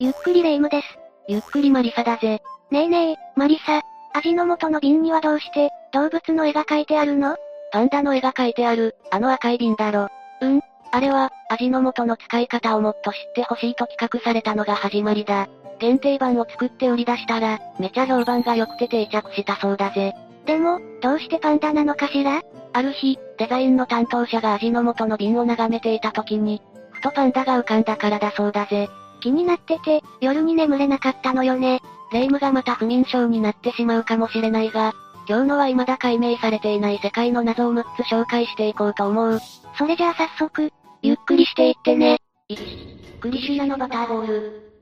ゆっくりレ夢ムです。ゆっくりマリサだぜ。ねえねえ、マリサ。味の素の瓶にはどうして、動物の絵が描いてあるの？パンダの絵が描いてある、あの赤い瓶だろ。うん。あれは、味の素の使い方をもっと知ってほしいと企画されたのが始まりだ。限定版を作って売り出したら、めちゃ評判が良くて定着したそうだぜ。でも、どうしてパンダなのかしら？ある日、デザインの担当者が味の素の瓶を眺めていた時に、ふとパンダが浮かんだからだそうだぜ。気になってて、夜に眠れなかったのよね。霊夢がまた不眠症になってしまうかもしれないが、今日のは未だ解明されていない世界の謎を6つ紹介していこうと思う。それじゃあ早速、ゆっくりしていってね。1、クリシュナのバターボール。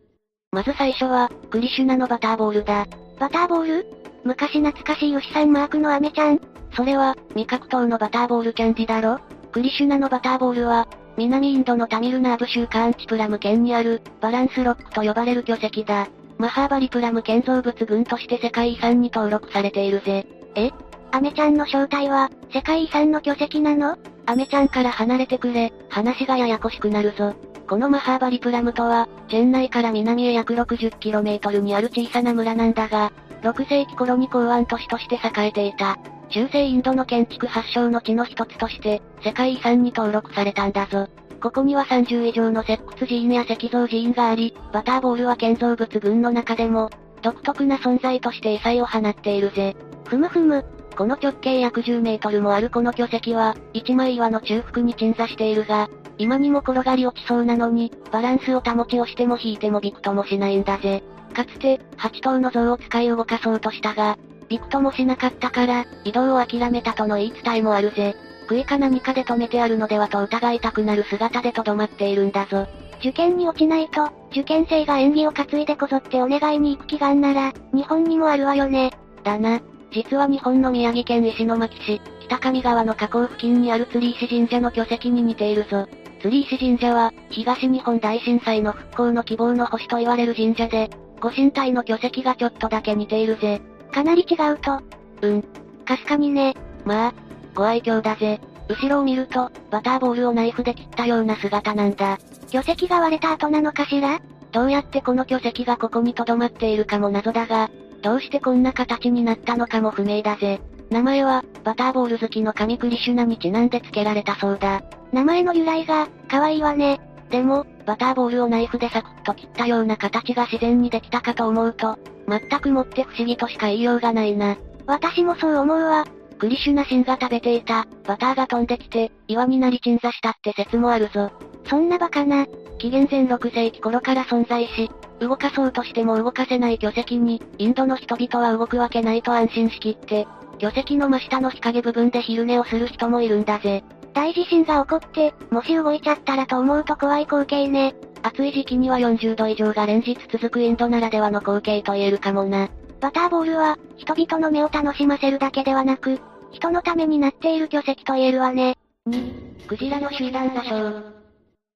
まず最初は、クリシュナのバターボールだ。バターボール？昔懐かしい牛さんマークのアメちゃん。それは、味覚糖のバターボールキャンディだろ？クリシュナのバターボールは、南インドのタミルナーブ州カーンチプラム県にある、バランスロックと呼ばれる巨石だ。マハーバリプラム建造物群として世界遺産に登録されているぜ。え？アメちゃんの正体は、世界遺産の巨石なの？アメちゃんから離れてくれ、話がややこしくなるぞ。このマハーバリプラムとは、チェン内から南へ約 60km にある小さな村なんだが、6世紀頃に港湾都市として栄えていた。中世インドの建築発祥の地の一つとして、世界遺産に登録されたんだぞ。ここには30以上の石窟寺院や石像寺院があり、バターボールは建造物群の中でも、独特な存在として異彩を放っているぜ。ふむふむ。この直径約10メートルもあるこの巨石は、一枚岩の中腹に鎮座しているが、今にも転がり落ちそうなのに、バランスを保ちをしても引いてもびくともしないんだぜ。かつて、8頭の像を使い動かそうとしたが、びくともしなかったから、移動を諦めたとの言い伝えもあるぜ。杭か何かで止めてあるのではと疑いたくなる姿で留まっているんだぞ。受験に落ちないと、受験生が演技を担いでこぞってお願いに行く祈願なら、日本にもあるわよね。だな。実は日本の宮城県石巻市、北上川の河口付近にある釣石神社の巨石に似ているぞ。釣石神社は、東日本大震災の復興の希望の星と言われる神社で、ご神体の巨石がちょっとだけ似ているぜ。かなり違うと。うん。かすかにね。まあ、ご愛嬌だぜ。後ろを見ると、バターボールをナイフで切ったような姿なんだ。巨石が割れた後なのかしら？どうやってこの巨石がここに留まっているかも謎だが、どうしてこんな形になったのかも不明だぜ。名前は、バターボール好きの神クリシュナにちなんで付けられたそうだ。名前の由来が、可愛いわね。でも、バターボールをナイフでサクッと切ったような形が自然にできたかと思うと、全くもって不思議としか言いようがないな。私もそう思うわ。クリシュナ神が食べていた、バターが飛んできて、岩になり鎮座したって説もあるぞ。そんなバカな。紀元前6世紀頃から存在し、動かそうとしても動かせない巨石に、インドの人々は動くわけないと安心しきって、巨石の真下の日陰部分で昼寝をする人もいるんだぜ。大地震が起こって、もし動いちゃったらと思うと怖い光景ね。暑い時期には40度以上が連日続くインドならではの光景と言えるかもな。バターボールは、人々の目を楽しませるだけではなく、人のためになっている巨石と言えるわね。2、クジラの集団座礁。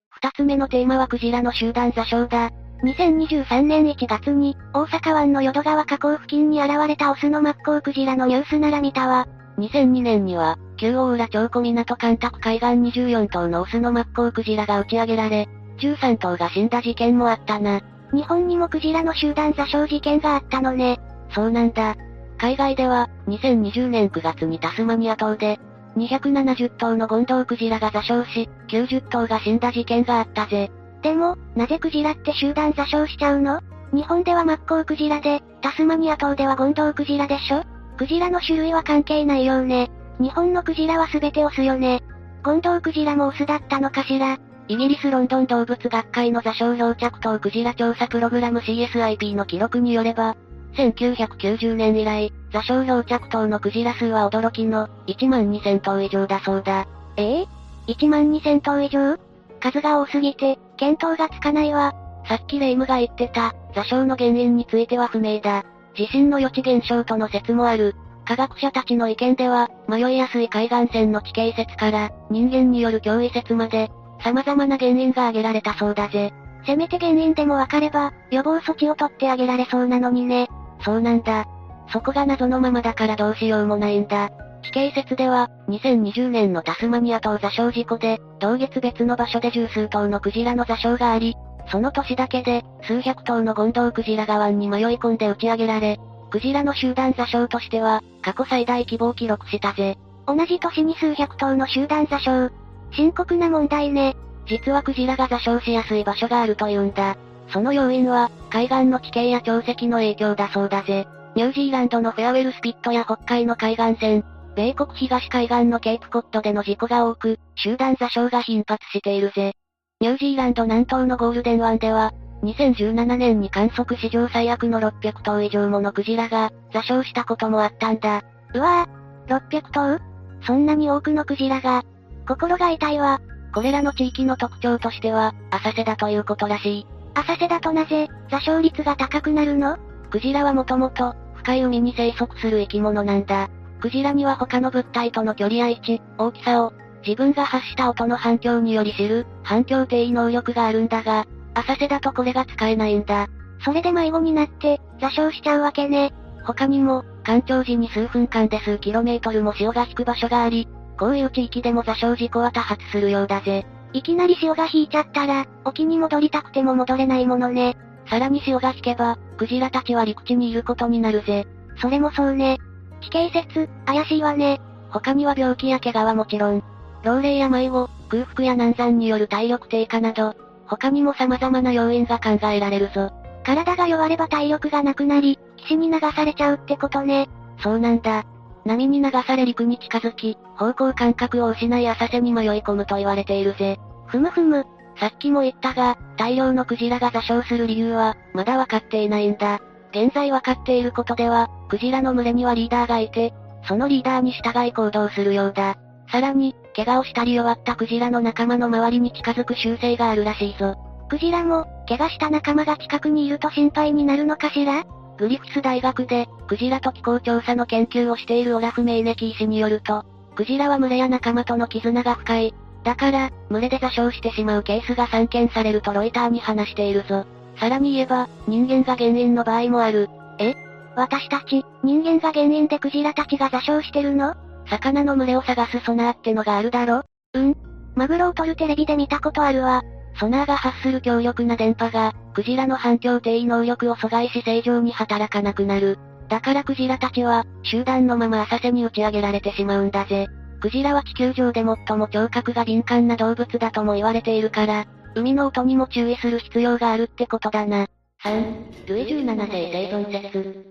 二つ目のテーマはクジラの集団座礁だ。2023年1月に、大阪湾の淀川河口付近に現れたオスのマッコウクジラのニュースなら見たわ。2002年には、旧大浦町小港干拓海岸24頭のオスのマッコウクジラが打ち上げられ、13頭が死んだ事件もあったな。日本にもクジラの集団座礁事件があったのね。そうなんだ。海外では、2020年9月にタスマニア島で、270頭のゴンドウクジラが座礁し、90頭が死んだ事件があったぜ。でも、なぜクジラって集団座礁しちゃうの？日本ではマッコウクジラで、タスマニア島ではゴンドウクジラでしょ？クジラの種類は関係ないようね。日本のクジラは全てオスよね。ゴンドウクジラもオスだったのかしら？イギリスロンドン動物学会の座礁漂着等クジラ調査プログラム CSIP の記録によれば、1990年以来、座礁漂着等のクジラ数は驚きの1万2000頭以上だそうだ。ええー、?1 万2000頭以上？数が多すぎて、見当がつかないわ。さっきレイムが言ってた、座礁の原因については不明だ。地震の予知現象との説もある。科学者たちの意見では、迷いやすい海岸線の地形説から、人間による脅威説まで、様々な原因が挙げられたそうだぜ。せめて原因でもわかれば、予防措置を取ってあげられそうなのにね。そうなんだ。そこが謎のままだからどうしようもないんだ。地形説では、2020年のタスマニア島座礁事故で、同月別の場所で十数頭のクジラの座礁があり、その年だけで、数百頭のゴンドウクジラが湾に迷い込んで打ち上げられ、クジラの集団座礁としては、過去最大規模を記録したぜ。同じ年に数百頭の集団座礁。深刻な問題ね。実はクジラが座礁しやすい場所があるというんだ。その要因は、海岸の地形や潮汐の影響だそうだぜ。ニュージーランドのフェアウェルスピットや北海の海岸線、米国東海岸のケープコッドでの事故が多く、集団座礁が頻発しているぜ。ニュージーランド南東のゴールデン湾では、2017年に観測史上最悪の600頭以上ものクジラが、座礁したこともあったんだ。うわぁ、600頭？そんなに多くのクジラが。心が痛いわ。これらの地域の特徴としては、浅瀬だということらしい。浅瀬だとなぜ、座礁率が高くなるの？クジラはもともと、深い海に生息する生き物なんだ。クジラには他の物体との距離や位置、大きさを、自分が発した音の反響により知る、反響定位能力があるんだが、浅瀬だとこれが使えないんだ。それで迷子になって、座礁しちゃうわけね。他にも、干潮時に数分間で数キロメートルも潮が引く場所があり、こういう地域でも座礁事故は多発するようだぜ。いきなり潮が引いちゃったら、沖に戻りたくても戻れないものね。さらに潮が引けば、クジラたちは陸地にいることになるぜ。それもそうね。地形説、怪しいわね。他には病気や怪我はもちろん、老齢や迷子、空腹や難産による体力低下など、他にも様々な要因が考えられるぞ。体が弱れば体力がなくなり、岸に流されちゃうってことね。そうなんだ。波に流され陸に近づき、方向感覚を失い浅瀬に迷い込むと言われているぜ。ふむふむ。さっきも言ったが、大量のクジラが座礁する理由は、まだわかっていないんだ。現在わかっていることでは、クジラの群れにはリーダーがいて、そのリーダーに従い行動するようだ。さらに、怪我をしたり弱ったクジラの仲間の周りに近づく習性があるらしいぞ。クジラも、怪我した仲間が近くにいると心配になるのかしら？グリフィス大学で、クジラと気候調査の研究をしているオラフ・メイネキー氏によると、クジラは群れや仲間との絆が深い。だから、群れで座礁してしまうケースが散見されるとロイターに話しているぞ。さらに言えば、人間が原因の場合もある。え？私たち、人間が原因でクジラたちが座礁してるの？魚の群れを探すソナーってのがあるだろ？うん。マグロを撮るテレビで見たことあるわ。ソナーが発する強力な電波が、クジラの反響定位能力を阻害し正常に働かなくなる。だからクジラたちは、集団のまま浅瀬に打ち上げられてしまうんだぜ。クジラは地球上で最も聴覚が敏感な動物だとも言われているから、海の音にも注意する必要があるってことだな。3、ルイ17世生存説。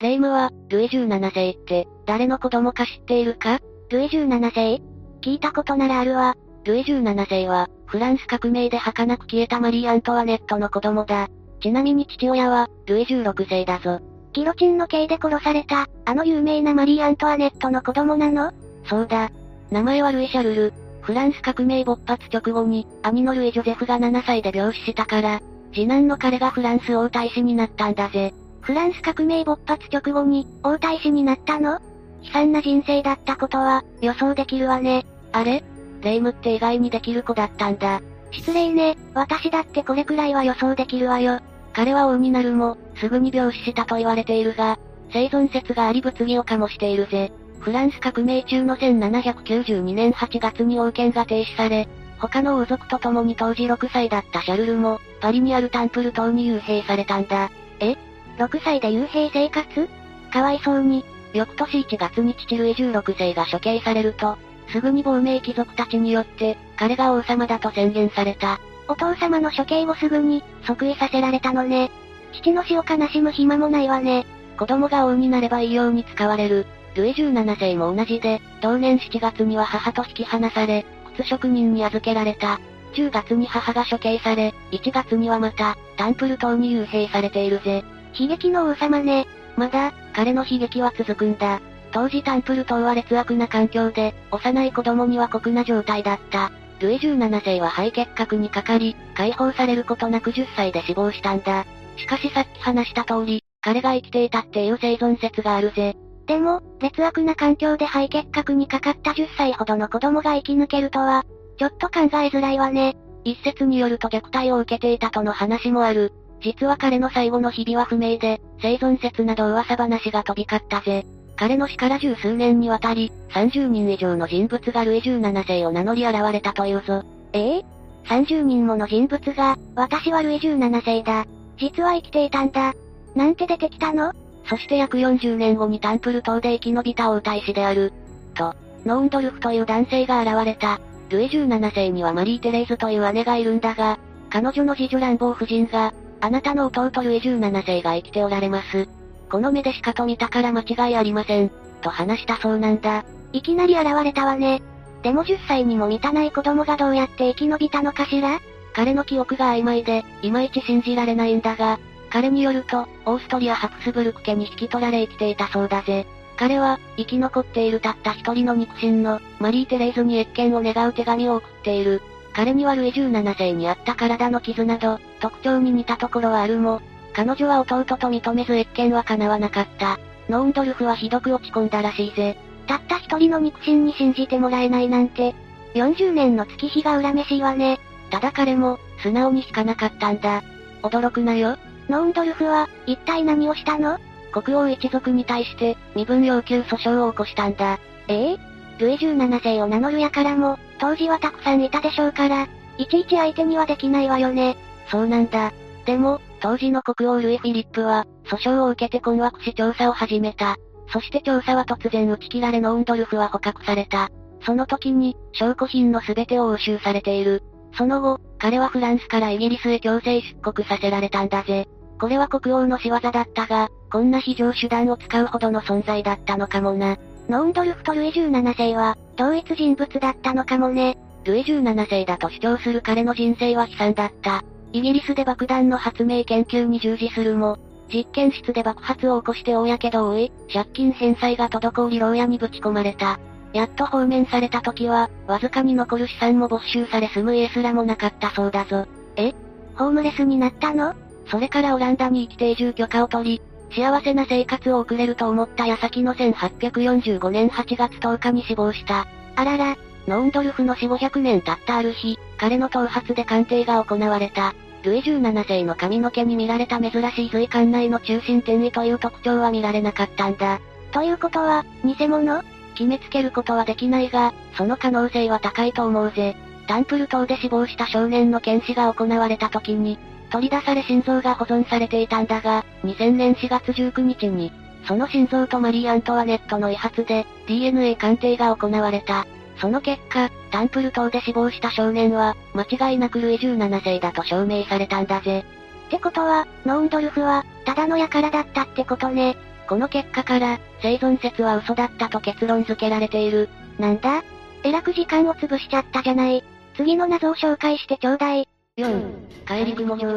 レイムは、ルイ17世って、誰の子供か知っているか？ルイ17世聞いたことならあるわ。ルイ17世は、フランス革命で儚く消えたマリー・アントワネットの子供だ。ちなみに父親は、ルイ16世だぞ。ギロチンの刑で殺された、あの有名なマリー・アントワネットの子供なの？そうだ。名前はルイ・シャルル。フランス革命勃発直後に、兄のルイ・ジョゼフが7歳で病死したから、次男の彼がフランス王太子になったんだぜ。フランス革命勃発直後に、王太子になったの？悲惨な人生だったことは、予想できるわね。あれ？レイムって意外にできる子だったんだ。失礼ね、私だってこれくらいは予想できるわよ。彼は王になるも、すぐに病死したと言われているが、生存説があり物議を醸しているぜ。フランス革命中の1792年8月に王権が停止され、他の王族と共に当時6歳だったシャルルも、パリにあるタンプル島に幽閉されたんだ。え ?6 歳で幽閉生活？かわいそうに。翌年1月に父ルイ16世が処刑されると、すぐに亡命貴族たちによって、彼が王様だと宣言された。お父様の処刑後すぐに、即位させられたのね。父の死を悲しむ暇もないわね。子供が王になればいいように使われる。ルイ17世も同じで、同年7月には母と引き離され、靴職人に預けられた。10月に母が処刑され、1月にはまた、タンプル島に幽閉されているぜ。悲劇の王様ね。まだ、彼の悲劇は続くんだ。当時タンプル島は劣悪な環境で、幼い子供には酷な状態だった。ルイ17世は肺結核にかかり、解放されることなく10歳で死亡したんだ。しかしさっき話した通り、彼が生きていたっていう生存説があるぜ。でも、劣悪な環境で肺結核にかかった10歳ほどの子供が生き抜けるとは、ちょっと考えづらいわね。一説によると虐待を受けていたとの話もある。実は彼の最後の日々は不明で、生存説など噂話が飛び交ったぜ。彼の死から十数年にわたり、30人以上の人物がルイ17世を名乗り現れたというぞ。ええ？30人もの人物が、私はルイ17世だ。実は生きていたんだ。なんて出てきたの？そして約40年後にタンプル島で生き延びた王太子である。と、ノーンドルフという男性が現れた。ルイ17世にはマリー・テレーズという姉がいるんだが、彼女の次女乱暴夫人が、あなたの弟ルイ17世が生きておられます。この目でしかと見たから間違いありません。と話したそうなんだ。いきなり現れたわね。でも10歳にも満たない子供がどうやって生き延びたのかしら？彼の記憶が曖昧で、いまいち信じられないんだが、彼によると、オーストリア・ハプスブルク家に引き取られ生きていたそうだぜ。彼は、生き残っているたった一人の肉親の、マリー・テレーズに謁見を願う手紙を送っている。彼にはルイ17世にあった体の傷など、特徴に似たところはあるも、彼女は弟と認めず謁見は叶わなかった。ノーンドルフはひどく落ち込んだらしいぜ。たった一人の肉親に信じてもらえないなんて、40年の月日が恨めしいわね。ただ彼も、素直に引かなかったんだ。驚くなよ。ノーンドルフは、一体何をしたの？国王一族に対して、身分要求訴訟を起こしたんだ。ええ？ルイ17世を名乗るやからも、当時はたくさんいたでしょうから、いちいち相手にはできないわよね。そうなんだ。でも、当時の国王ルイ・フィリップは、訴訟を受けて困惑し調査を始めた。そして調査は突然打ち切られノーンドルフは捕獲された。その時に、証拠品の全てを押収されている。その後、彼はフランスからイギリスへ強制出国させられたんだぜ。これは国王の仕業だったが、こんな非常手段を使うほどの存在だったのかもな。ノーンドルフとルイ17世は、同一人物だったのかもね。ルイ17世だと主張する彼の人生は悲惨だった。イギリスで爆弾の発明研究に従事するも、実験室で爆発を起こして大やけどを負い、借金返済が滞り牢屋にぶち込まれた。やっと放免された時は、わずかに残る資産も没収され住む家すらもなかったそうだぞ。え？ホームレスになったの？それからオランダに生き定住許可を取り、幸せな生活を送れると思った矢先の1845年8月10日に死亡した。あらら、ノーンドルフの死後100年経ったある日、彼の頭髪で鑑定が行われた。ルイ17世の髪の毛に見られた珍しい髄管内の中心点位という特徴は見られなかったんだ。ということは、偽物？決めつけることはできないが、その可能性は高いと思うぜ。タンプル島で死亡した少年の検視が行われた時に、取り出され心臓が保存されていたんだが、2000年4月19日に、その心臓とマリー・アントワネットの遺髪で、DNA 鑑定が行われた。その結果、タンプル島で死亡した少年は、間違いなくルイ17世だと証明されたんだぜ。ってことは、ノーンドルフは、ただの輩だったってことね。この結果から、生存説は嘘だったと結論付けられている。なんだ？えらく時間を潰しちゃったじゃない。次の謎を紹介してちょうだい。4、帰り雲城。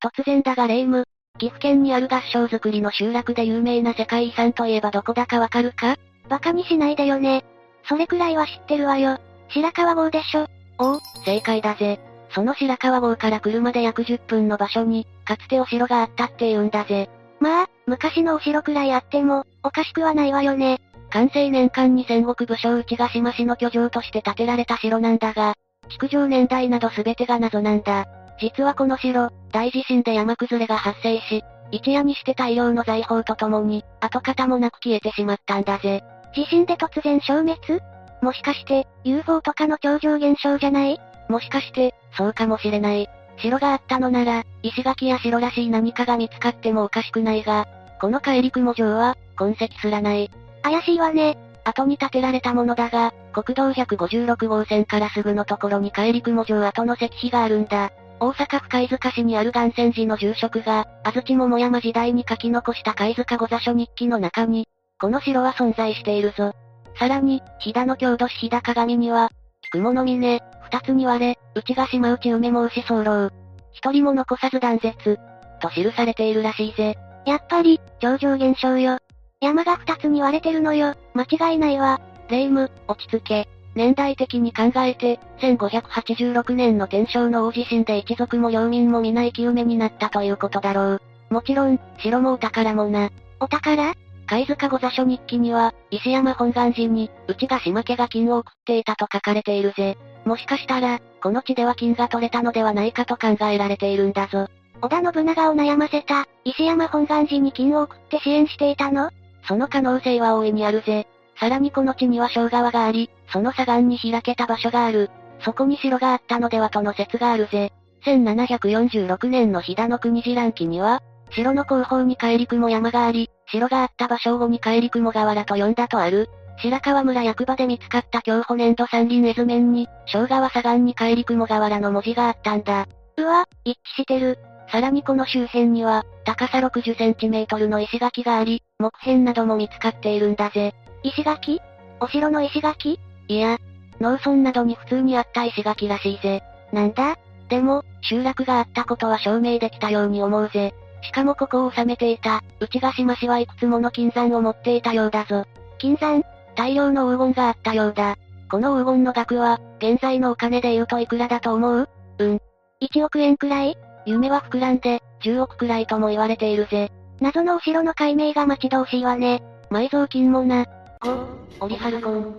突然だがレイム、岐阜県にある合掌造りの集落で有名な世界遺産といえばどこだかわかるか？バカにしないでよね。それくらいは知ってるわよ。白川郷でしょ。おお、正解だぜ。その白川郷から車で約10分の場所に、かつてお城があったって言うんだぜ。まあ、昔のお城くらいあっても、おかしくはないわよね。完成年間に戦国武将内ヶ島市の居城として建てられた城なんだが、築城年代など全てが謎なんだ。実はこの城、大地震で山崩れが発生し、一夜にして大量の財宝とともに、跡形もなく消えてしまったんだぜ。地震で突然消滅？もしかして、UFO とかの超常現象じゃない？もしかして、そうかもしれない。城があったのなら、石垣や城らしい何かが見つかってもおかしくないが、この帰り雲城は、痕跡すらない。怪しいわね。後に建てられたものだが、国道156号線からすぐのところに帰り雲城跡の石碑があるんだ。大阪府貝塚市にある岩泉寺の住職が、安土桃山時代に書き残した貝塚御座所日記の中に、この城は存在しているぞ。さらに、飛騨の郷土市飛騨鏡には、雲の峰、二つに割れ、内ヶ島内梅申し候。一人も残さず断絶。と記されているらしいぜ。やっぱり、超常現象よ。山が二つに割れてるのよ。間違いないわ。霊夢、落ち着け。年代的に考えて、1586年の天正の大地震で一族も領民も皆生き埋めになったということだろう。もちろん、城もお宝もな。お宝？貝塚御座所日記には、石山本願寺に、内ヶ島家が金を送っていたと書かれているぜ。もしかしたら、この地では金が取れたのではないかと考えられているんだぞ。織田信長を悩ませた、石山本願寺に金を送って支援していたの？その可能性は大いにあるぜ。さらにこの地には小川があり、その左岸に開けた場所がある。そこに城があったのではとの説があるぜ。1746年の飛騨の国次覧記には、城の後方に帰り雲山があり、城があった場所を後に帰り雲河原と呼んだとある。白川村役場で見つかった京保粘土山林絵図面に、小川左岸に帰り雲河原の文字があったんだ。うわ、一致してる。さらにこの周辺には、高さ60センチメートルの石垣があり、木片なども見つかっているんだぜ。石垣？お城の石垣？いや、農村などに普通にあった石垣らしいぜ。なんだ？でも、集落があったことは証明できたように思うぜ。しかもここを治めていた、内ヶ島氏はいくつもの金山を持っていたようだぞ。金山？大量の黄金があったようだ。この黄金の額は、現在のお金で言うといくらだと思う？うん。1億円くらい？夢は膨らんで、10億くらいとも言われているぜ。謎のお城の解明が待ち遠しいわね。埋蔵金もな。5、オリハルコン。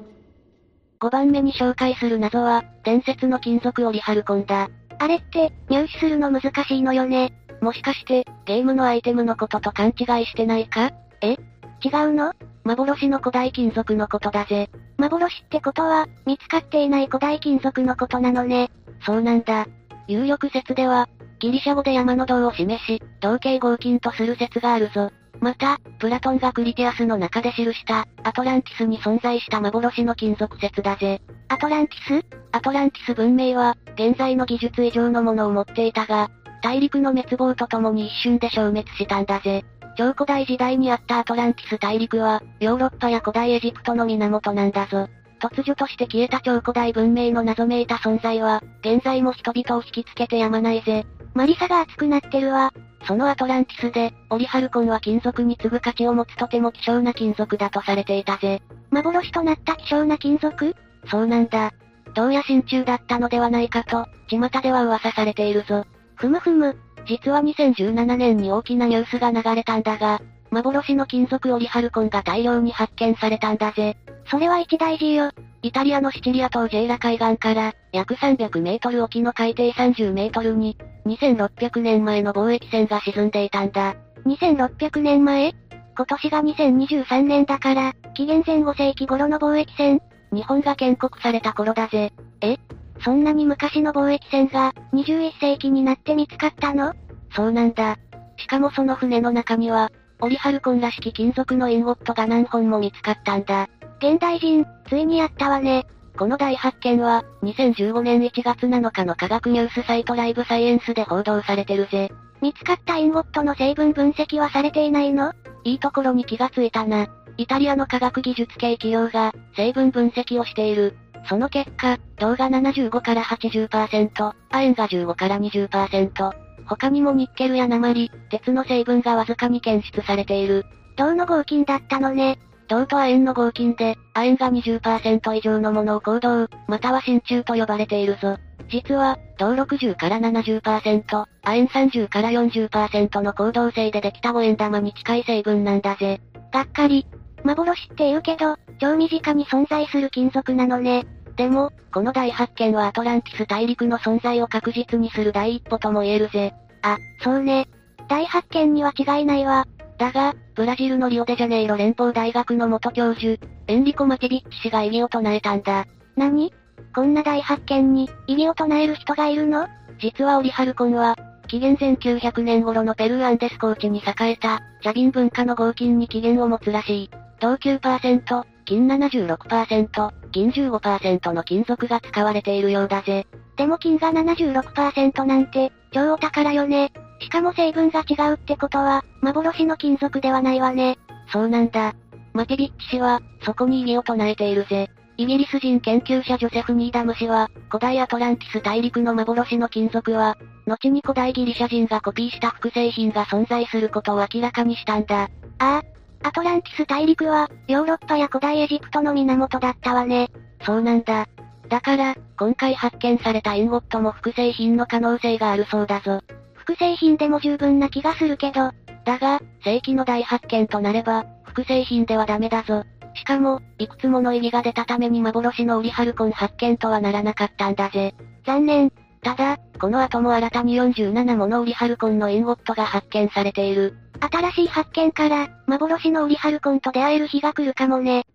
5番目に紹介する謎は、伝説の金属オリハルコンだ。あれって、入手するの難しいのよね。もしかして、ゲームのアイテムのことと勘違いしてないか？え？違うの？幻の古代金属のことだぜ。幻ってことは、見つかっていない古代金属のことなのね。そうなんだ。有力説では、ギリシャ語で山の銅を示し、同型合金とする説があるぞ。また、プラトンがクリティアスの中で記した、アトランティスに存在した幻の金属説だぜ。アトランティス？アトランティス文明は、現在の技術以上のものを持っていたが、大陸の滅亡とともに一瞬で消滅したんだぜ。超古代時代にあったアトランティス大陸は、ヨーロッパや古代エジプトの源なんだぞ。突如として消えた超古代文明の謎めいた存在は、現在も人々を引きつけてやまないぜ。マリサが熱くなってるわ。そのアトランティスで、オリハルコンは金属に次ぐ価値を持つとても希少な金属だとされていたぜ。幻となった希少な金属？そうなんだ。銅や真鍮だったのではないかと、巷では噂されているぞ。ふむふむ。実は2017年に大きなニュースが流れたんだが、幻の金属オリハルコンが大量に発見されたんだぜ。それは一大事よ。イタリアのシチリア島ジェイラ海岸から、約300メートル沖の海底30メートルに、2600年前の貿易船が沈んでいたんだ。2600年前？今年が2023年だから、紀元前5世紀頃の貿易船日本が建国された頃だぜ。え？そんなに昔の貿易船が、21世紀になって見つかったの？そうなんだ。しかもその船の中には、オリハルコンらしき金属のインゴットが何本も見つかったんだ。現代人、ついにやったわね。この大発見は、2015年1月7日の科学ニュースサイトライブサイエンスで報道されてるぜ。見つかったインゴットの成分分析はされていないのいいところに気がついたな。イタリアの科学技術系企業が、成分分析をしている。その結果、銅が75から80%、亜鉛が15から20%、他にもニッケルや鉛、鉄の成分がわずかに検出されている。銅の合金だったのね。銅と亜鉛の合金で、亜鉛が20%以上のものを行動、または真鍮と呼ばれているぞ。実は、銅60から70%、亜鉛30から40%の行動性でできた五円玉に近い成分なんだぜ。がっかり。幻って言うけど、超身近に存在する金属なのね。でも、この大発見はアトランティス大陸の存在を確実にする第一歩とも言えるぜ。あ、そうね。大発見には違いないわ。だが、ブラジルのリオデジャネイロ連邦大学の元教授、エンリコ・マティビッチ氏が異議を唱えたんだ。何？こんな大発見に、異議を唱える人がいるの？実はオリハルコンは、紀元前900年頃のペルーアンデス高地に栄えた、ジャビン文化の合金に起源を持つらしい。銅9%、金76%、銀15%の金属が使われているようだぜ。でも金が76%なんて、超お宝よね。しかも成分が違うってことは、幻の金属ではないわね。そうなんだ。マティビッチ氏は、そこに異議を唱えているぜ。イギリス人研究者ジョセフ・ニーダム氏は、古代アトランティス大陸の幻の金属は、後に古代ギリシャ人がコピーした複製品が存在することを明らかにしたんだ。ああ、アトランティス大陸は、ヨーロッパや古代エジプトの源だったわね。そうなんだ。だから、今回発見されたインゴットも複製品の可能性があるそうだぞ。複製品でも十分な気がするけど。だが、正規の大発見となれば、複製品ではダメだぞ。しかも、いくつもの意義が出たために幻のウリハルコン発見とはならなかったんだぜ。残念。ただ、この後も新たに47ものウリハルコンのインゴットが発見されている。新しい発見から、幻のウリハルコンと出会える日が来るかもね。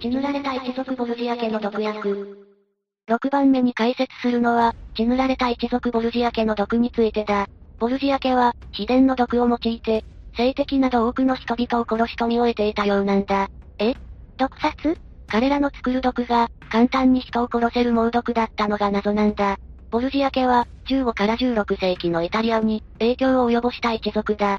血塗られた一族ボルジア家の毒薬。6番目に解説するのは、血塗られた一族ボルジア家の毒についてだ。ボルジア家は、秘伝の毒を用いて、性的など多くの人々を殺し富を得ていたようなんだ。え？毒殺？彼らの作る毒が、簡単に人を殺せる猛毒だったのが謎なんだ。ボルジア家は、15から16世紀のイタリアに、影響を及ぼした一族だ。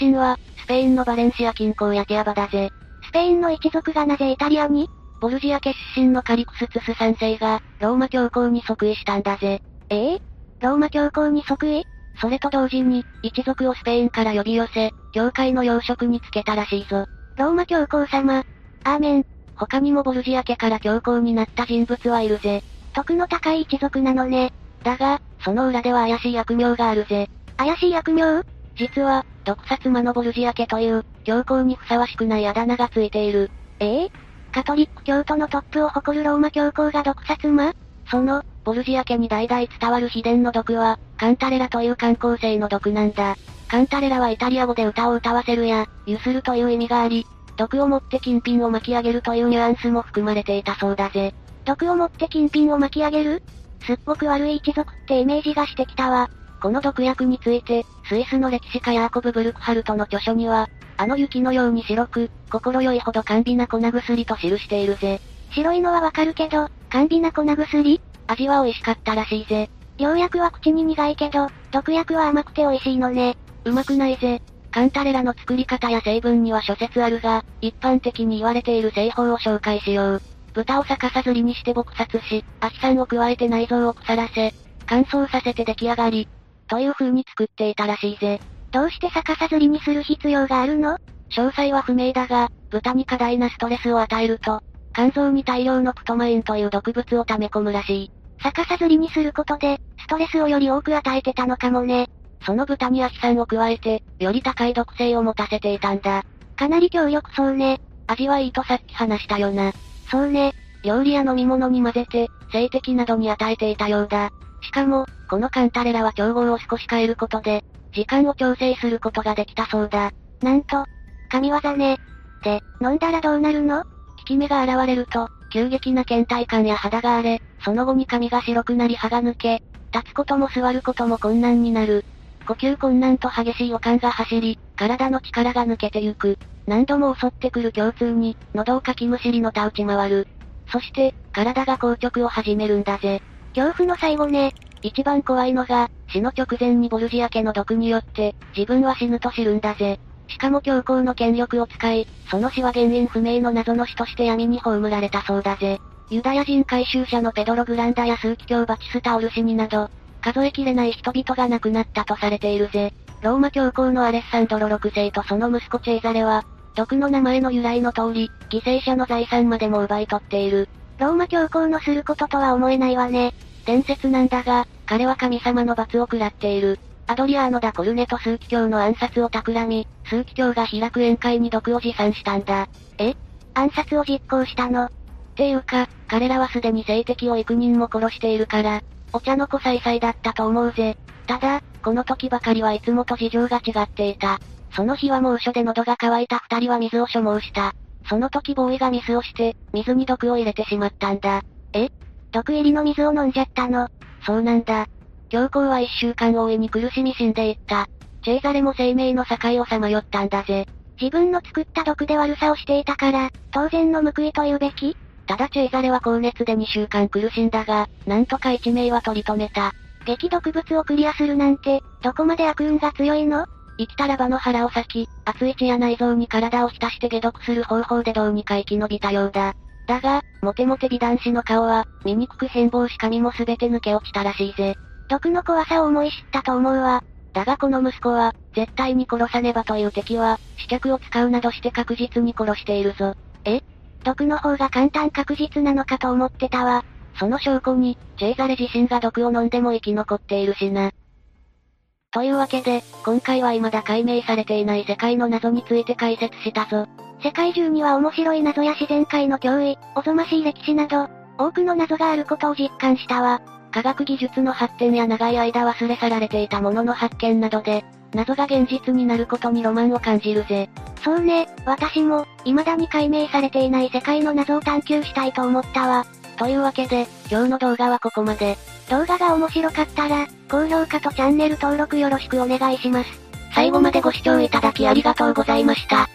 出身は、スペインのバレンシア近郊やティアバだぜ。スペインの一族がなぜイタリアに？ボルジア家出身のカリクスツス3世が、ローマ教皇に即位したんだぜ。ええ？ローマ教皇に即位？それと同時に、一族をスペインから呼び寄せ、教会の要職につけたらしいぞ。ローマ教皇様。アーメン。他にもボルジア家から教皇になった人物はいるぜ。徳の高い一族なのね。だが、その裏では怪しい悪名があるぜ。怪しい悪名？実は、毒殺魔のボルジア家という、教皇にふさわしくないあだ名がついている。ええ？カトリック教徒のトップを誇るローマ教皇が毒殺魔？その、ボルジア家に代々伝わる秘伝の毒は、カンタレラという観光性の毒なんだ。カンタレラはイタリア語で歌を歌わせるや、ゆするという意味があり、毒を持って金品を巻き上げるというニュアンスも含まれていたそうだぜ。毒を持って金品を巻き上げる？すっごく悪い一族ってイメージがしてきたわ。この毒薬について、スイスの歴史家ヤーコブ・ブルクハルトの著書には、あの雪のように白く、心よいほど甘美な粉薬と記しているぜ。白いのはわかるけど、甘美な粉薬？味は美味しかったらしいぜ。良薬は口に苦いけど、毒薬は甘くて美味しいのね。うまくないぜ。カンタレラの作り方や成分には諸説あるが、一般的に言われている製法を紹介しよう。豚を逆さずりにして撲殺し、アキ酸を加えて内臓を腐らせ、乾燥させて出来上がり、という風に作っていたらしいぜ。どうして逆さずりにする必要があるの？詳細は不明だが、豚に過大なストレスを与えると、肝臓に大量のプトマインという毒物を溜め込むらしい。逆さずりにすることで、ストレスをより多く与えてたのかもね。その豚にアキ酸を加えて、より高い毒性を持たせていたんだ。かなり強力そうね。味はいいとさっき話したよな。そうね。料理や飲み物に混ぜて、性的などに与えていたようだ。しかも、このカンタレラは調合を少し変えることで、時間を調整することができたそうだ。なんと、神業ね。で、飲んだらどうなるの？効き目が現れると、急激な倦怠感や肌が荒れ、その後に髪が白くなり歯が抜け、立つことも座ることも困難になる。呼吸困難と激しい予感が走り、体の力が抜けてゆく。何度も襲ってくる共通に、喉をかきむしりのた打ち回る。そして、体が硬直を始めるんだぜ。恐怖の最後ね。一番怖いのが、死の直前にボルジア家の毒によって、自分は死ぬと知るんだぜ。しかも強行の権力を使い、その死は原因不明の謎の死として闇に葬られたそうだぜ。ユダヤ人回収者のペドロ・グランダや数奇教バチスタ・オルシニなど、数えきれない人々が亡くなったとされているぜ。ローマ教皇のアレッサンドロ6世とその息子チェイザレは、毒の名前の由来の通り、犠牲者の財産までも奪い取っている。ローマ教皇のすることとは思えないわね。伝説なんだが、彼は神様の罰を食らっている。アドリアーノ・ダ・コルネと数奇教の暗殺を企み、数奇教が開く宴会に毒を持参したんだ。え？暗殺を実行したの？っていうか、彼らはすでに性的を幾人も殺しているから、お茶の子さいさいだったと思うぜ。ただ、この時ばかりはいつもと事情が違っていた。その日は猛暑で喉が渇いた二人は水を所望した。その時ボーイがミスをして、水に毒を入れてしまったんだ。え？毒入りの水を飲んじゃったの？そうなんだ。教皇は一週間大いに苦しみ死んでいった。チェイザレも生命の境をさまよったんだぜ。自分の作った毒で悪さをしていたから、当然の報いと言うべき？ただチェイザレは高熱で2週間苦しんだが、なんとか一命は取り留めた。激毒物をクリアするなんて、どこまで悪運が強いの？生きたらばの腹を裂き、熱い血や内臓に体を浸して解毒する方法でどうにか生き延びたようだ。だが、モテモテ美男子の顔は、醜く変貌し髪もすべて抜け落ちたらしいぜ。毒の怖さを思い知ったと思うわ。だがこの息子は、絶対に殺さねばという敵は、試着を使うなどして確実に殺しているぞ。え？毒の方が簡単確実なのかと思ってたわ。その証拠に、チェイザレ自身が毒を飲んでも生き残っているしな。というわけで、今回は未だ解明されていない世界の謎について解説したぞ。世界中には面白い謎や自然界の脅威、おぞましい歴史など、多くの謎があることを実感したわ。科学技術の発展や長い間忘れ去られていたものの発見などで、謎が現実になることにロマンを感じるぜ。そうね、私も、未だに解明されていない世界の謎を探求したいと思ったわ。というわけで、今日の動画はここまで。動画が面白かったら、高評価とチャンネル登録よろしくお願いします。最後までご視聴いただきありがとうございました。